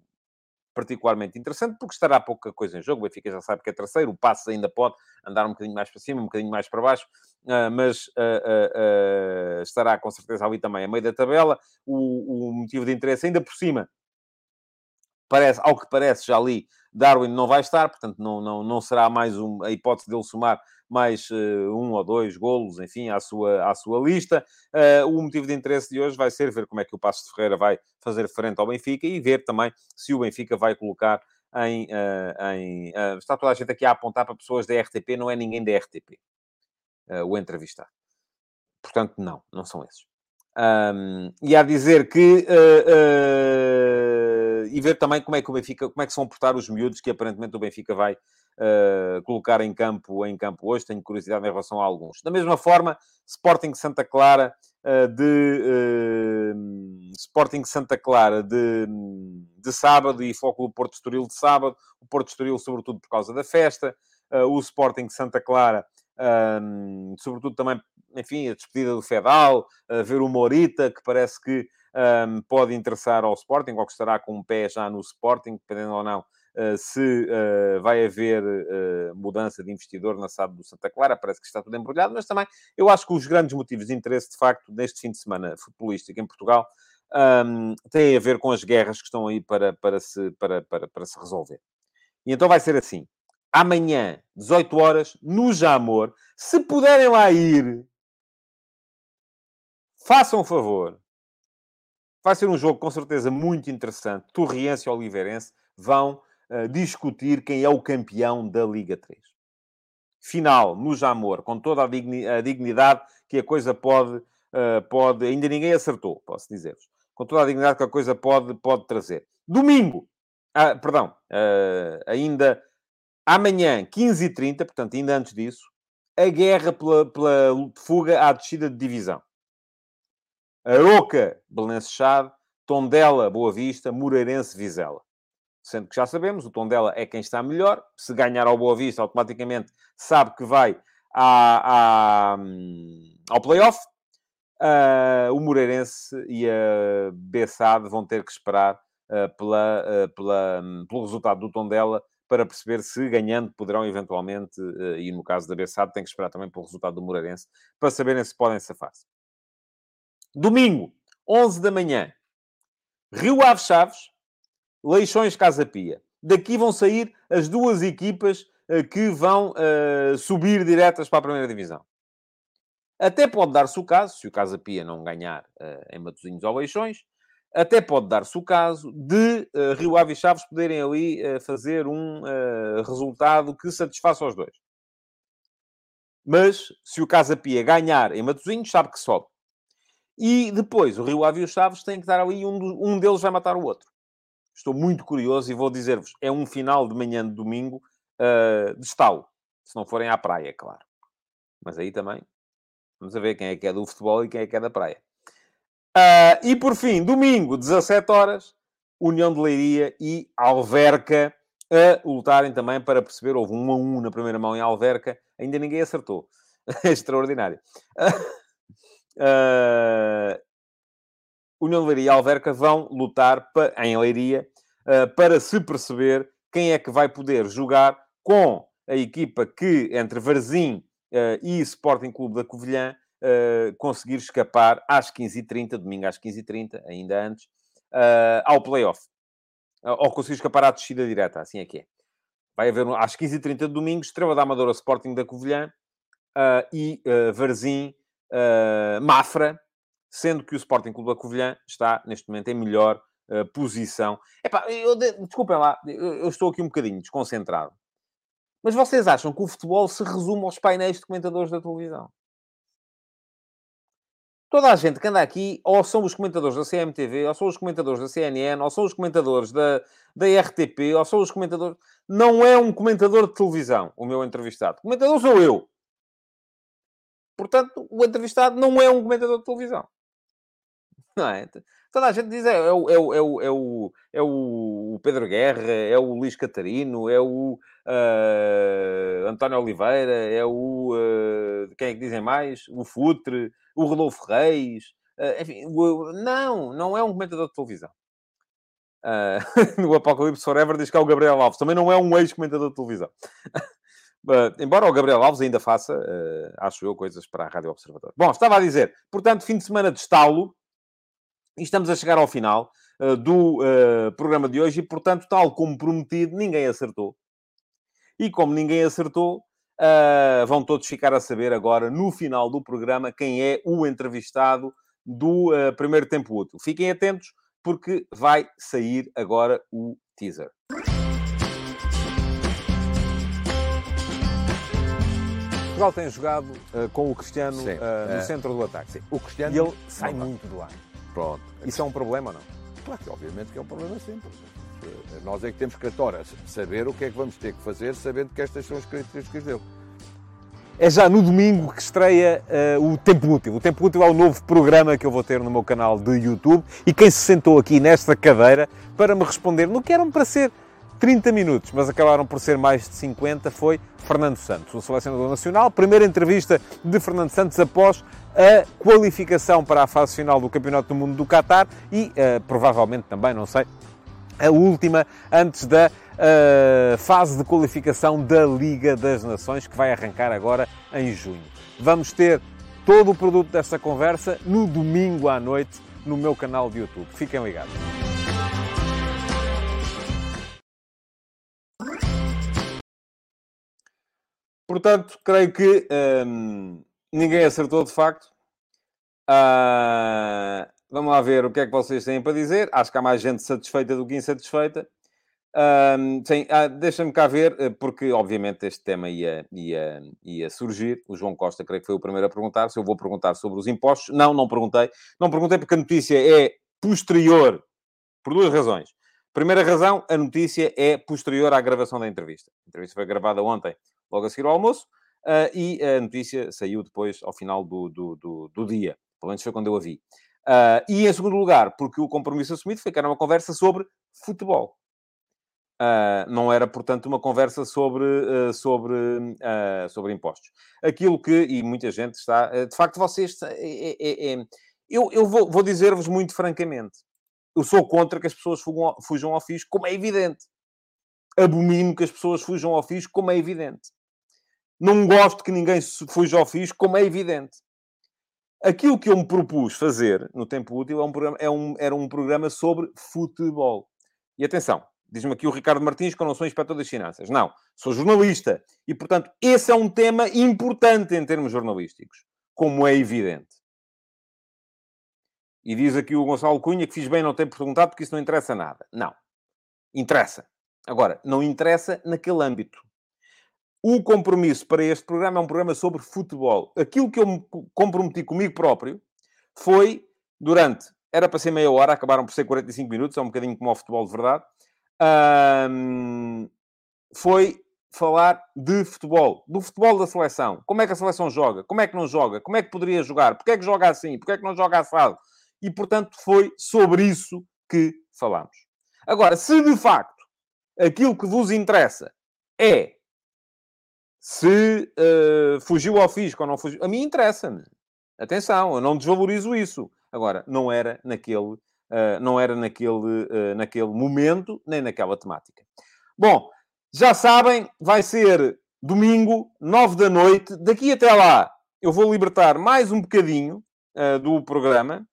particularmente interessante, porque estará pouca coisa em jogo. O Benfica já sabe que é terceiro, o passo ainda pode andar um bocadinho mais para cima, um bocadinho mais para baixo, uh, mas uh, uh, estará com certeza ali também a meio da tabela. O, o, motivo de interesse, ainda por cima, parece, ao que parece, já ali, Darwin não vai estar, portanto, não, não, não será mais um, a hipótese dele somar mais uh, um ou dois golos, enfim, à sua, à sua lista. Uh, o motivo de interesse de hoje vai ser ver como é que o Passo de Ferreira vai fazer frente ao Benfica e ver também se o Benfica vai colocar em... Uh, em está toda a gente aqui a apontar para pessoas da RTP, não é ninguém da RTP, o entrevistar. Portanto, não, não são esses. Um, e a dizer que e ver também como é que o Benfica, como é que são portar os miúdos que aparentemente o Benfica vai uh, colocar em campo, em campo hoje. Tenho curiosidade em relação a alguns. Da mesma forma, Sporting Santa Clara uh, de uh, Sporting Santa Clara de, de sábado e Foco do Porto Estoril de sábado. O Porto Estoril, sobretudo por causa da festa. o Sporting Santa Clara, sobretudo também, enfim, a despedida do Fedal, ver o Morita, que parece que um, pode interessar ao Sporting, ou que estará com um pé já no Sporting, dependendo ou não uh, se uh, vai haver uh, mudança de investidor na SAD do Santa Clara, parece que está tudo embrulhado, mas também eu acho que os grandes motivos de interesse, de facto, neste fim de semana futebolístico em Portugal, um, têm a ver com as guerras que estão aí para, para, se, para, para, para se resolver. E então vai ser assim. Amanhã, 18 horas, no Jamor, se puderem lá ir, façam um favor Vai ser um jogo com certeza muito interessante. Torriense e Oliveirense vão uh, discutir quem é o campeão da Liga 3. Final, no Jamor, com toda a, digni a dignidade que a coisa pode, uh, pode... Ainda ninguém acertou, posso dizer-vos. Com toda a dignidade que a coisa pode, pode trazer. Domingo, ah, perdão, uh, ainda amanhã, 15h30, portanto, ainda antes disso, a guerra pela, pela fuga à descida de divisão. Aroca, Belenense Chade, Tondela, Boa Vista, Moreirense, Vizela. Sendo que já sabemos, o Tondela é quem está melhor. Se ganhar ao Boa Vista, automaticamente sabe que vai à, à, ao play-off. Uh, o Moreirense e a Bessade vão ter que esperar uh, pela, uh, pela, um, pelo resultado do Tondela para perceber se ganhando poderão eventualmente, e no caso da Bessade tem que esperar também pelo resultado do Moreirense, para saberem se podem safar-se. Domingo, 11 da manhã, Rio Ave Chaves, Leixões Casa Pia. Daqui vão sair as duas equipas uh, que vão uh, subir diretas para a primeira divisão. Até pode dar-se o caso, se o Casa Pia não ganhar uh, em Matosinhos ou Leixões, até pode dar-se o caso de Rio Ave e Chaves poderem ali fazer um resultado que satisfaça os dois. Mas, se o Casa Pia ganhar em Matosinhos, sabe que sobe. E depois, o Rio Ave e os Chaves têm que dar ali, um, um deles vai matar o outro. Estou muito curioso e vou dizer-vos, é um final de manhã de domingo uh, de estalo. Se não forem à praia, claro. Mas aí também, vamos ver quem é que é do futebol e quem é que é da praia. Uh, e por fim, domingo, 17 horas, União de Leiria e Alverca a lutarem também para perceber. Houve um a um na primeira mão em Alverca, ainda ninguém acertou. Extraordinário. Uh, União de Leiria e Alverca vão lutar em Leiria uh, para se perceber quem é que vai poder jogar com a equipa que, entre Varzim uh, e Sporting Clube da Covilhã, uh, conseguir escapar às 15h30, domingo às 15h30, ainda antes, ao play-off. ou conseguir escapar à descida direta, assim é que é. Vai haver às 15h30 de domingo, Estrela da Amadora Sporting da Covilhã e Varzim uh, Mafra, sendo que o Sporting Clube da Covilhã está, neste momento, em melhor uh, posição. Epá, eu, desculpem lá, eu, estou aqui um bocadinho desconcentrado. Mas vocês acham que o futebol se resume aos painéis de comentadores da televisão? Toda a gente que anda aqui, ou são os comentadores da CMTV, ou são os comentadores da CNN, ou são os comentadores da, da RTP, ou são os comentadores... Não é um comentador de televisão, o meu entrevistado. Comentador sou eu. Portanto, o entrevistado não é um comentador de televisão. Não é? Toda a gente diz é, é, o, é, o, é, o, é, o, é o Pedro Guerra, é o Luís Catarino, é o uh, António Oliveira, é o. Uh, quem é que dizem mais? O Futre, o Rodolfo Reis. Uh, enfim, o, não, não é um comentador de televisão. No Apocalipse Forever diz que é o Gabriel Alves. Também não é um ex-comentador de televisão. Embora o Gabriel Alves ainda faça, uh, acho eu, coisas para a Rádio Observador. Bom, estava a dizer, portanto, fim de semana de estalo, e estamos a chegar ao final uh, do programa de hoje, e, portanto, tal como prometido, ninguém acertou. E como ninguém acertou, vão todos ficar a saber agora, no final do programa, quem é o entrevistado do primeiro tempo útil. Fiquem atentos, porque vai sair agora o teaser. Portugal tem jogado uh, com o Cristiano uh, no é. centro do ataque. Sim. O Cristiano e ele sai muito do ar. Pronto. Isso é um problema ou não? Claro que obviamente que é um problema simples. Nós é que temos que agora saber o que é que vamos ter que fazer, sabendo que estas são as características dele. É já no domingo que estreia uh, o Tempo Útil. O Tempo Útil é o novo programa que eu vou ter no meu canal de YouTube. E quem se sentou aqui nesta cadeira para me responder no que eram para ser 30 minutos, mas acabaram por ser mais de 50, foi Fernando Santos, o selecionador nacional. Primeira entrevista de Fernando Santos após a qualificação para a fase final do Campeonato do Mundo do Qatar e uh, provavelmente também, não sei, a última antes da uh, fase de qualificação da Liga das Nações, que vai arrancar agora em junho. Vamos ter todo o produto desta conversa no domingo à noite no meu canal de YouTube. Fiquem ligados. Portanto, creio que hum, ninguém acertou de facto. Uh, vamos lá ver o que é que vocês têm para dizer. Acho que há mais gente satisfeita do que insatisfeita. Um, ah, Deixa-me cá ver, eh, porque obviamente este tema ia, ia, ia surgir. O João Costa, creio que foi o primeiro a perguntar. Se eu vou perguntar sobre os impostos, não, não perguntei. Não perguntei porque a notícia é posterior, por duas razões. Primeira razão, a notícia é posterior à gravação da entrevista. A entrevista foi gravada ontem, logo a seguir ao almoço, uh, e a notícia saiu depois, ao final do, do, do, do dia. Pelo menos foi quando eu a vi. Uh, e em segundo lugar, porque o compromisso assumido foi que era uma conversa sobre futebol. Uh, não era, portanto, uma conversa sobre, uh, sobre, sobre impostos. Aquilo que, e muita gente está... de facto, vocês... É, é, é, eu eu vou, vou dizer-vos muito francamente. Eu sou contra que as pessoas fujam, fujam ao fisco, como é evidente. Abomino que as pessoas fujam ao fisco, como é evidente. Não gosto que ninguém fuja ao fisco, como é evidente. Aquilo que eu me propus fazer no tempo útil é um programa, é um, era um programa sobre futebol. E atenção, diz-me aqui o Ricardo Martins que eu não sou inspetor das finanças. Não, sou jornalista. E, portanto, esse é um tema importante em termos jornalísticos, como é evidente. E diz aqui o Gonçalo Cunha que fiz bem não ter perguntado porque isso não interessa nada. Não. Interessa. Agora, não interessa naquele âmbito. O compromisso para este programa é um programa sobre futebol. Aquilo que eu me comprometi comigo próprio foi, durante, era para ser meia hora, acabaram por ser 45 minutos, é um bocadinho como o futebol de verdade, foi falar de futebol, do futebol da seleção. Como é que a seleção joga? Como é que não joga? Como é que poderia jogar? Porquê é que joga assim? Porquê é que não joga assado? E, portanto, foi sobre isso que falamos. Agora, se de facto aquilo que vos interessa é se uh, fugiu ao fisco ou não fugiu. A mim interessa-me. Atenção, eu não desvalorizo isso. Agora, não era naquele, uh, não era naquele, uh, naquele momento, nem naquela temática. Bom, já sabem, vai ser domingo, nove da noite. Daqui até lá, eu vou libertar mais um bocadinho do programa,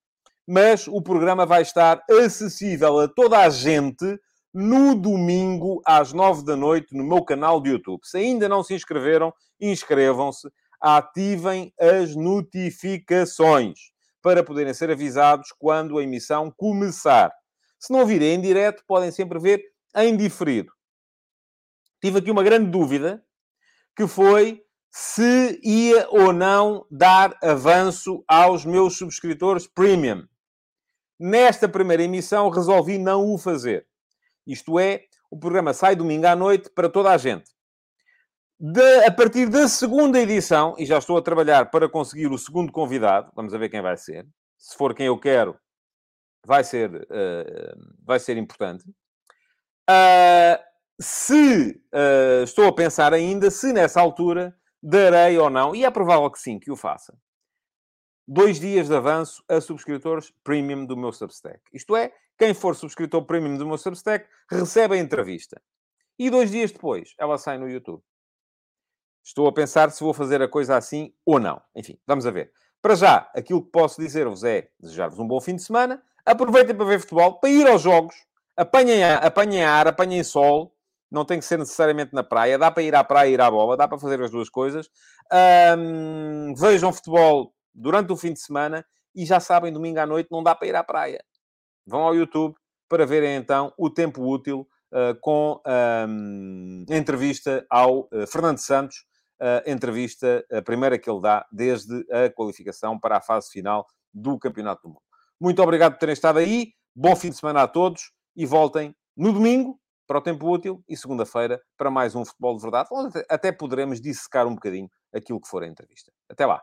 mas o programa vai estar acessível a toda a gente no domingo às nove da noite no meu canal de YouTube. Se ainda não se inscreveram, inscrevam-se, ativem as notificações para poderem ser avisados quando a emissão começar. Se não virem em direto, podem sempre ver em diferido. Tive aqui uma grande dúvida, que foi se ia ou não dar avanço aos meus subscritores premium. Nesta primeira emissão resolvi não o fazer. Isto é, o programa sai domingo à noite para toda a gente. De, a partir da segunda edição, e já estou a trabalhar para conseguir o segundo convidado, vamos ver quem vai ser. Se for quem eu quero, vai ser, uh, vai ser importante. Uh, se uh, estou a pensar ainda se nessa altura darei ou não, e é provável que sim, que o faça, dois dias de avanço a subscritores premium do meu Substack. Isto é, quem for subscritor premium do meu Substack recebe a entrevista. E dois dias depois, ela sai no YouTube. Estou a pensar se vou fazer a coisa assim ou não. Enfim, vamos a ver. Para já, aquilo que posso dizer-vos é desejar-vos um bom fim de semana. Aproveitem para ver futebol, para ir aos jogos. Apanhem, apanhem ar, apanhem sol. Não tem que ser necessariamente na praia. Dá para ir à praia e ir à bola. Dá para fazer as duas coisas. Vejam futebol durante o fim de semana. E já sabem, domingo à noite não dá para ir à praia. Vão ao YouTube para verem então o tempo útil uh, com um, entrevista ao uh, Fernando Santos, uh, entrevista, a primeira que ele dá desde a qualificação para a fase final do Campeonato do Mundo. Muito obrigado por terem estado aí, bom fim de semana a todos e voltem no domingo para o tempo útil e segunda-feira para mais um Futebol de Verdade, onde até poderemos dissecar um bocadinho aquilo que for a entrevista. Até lá!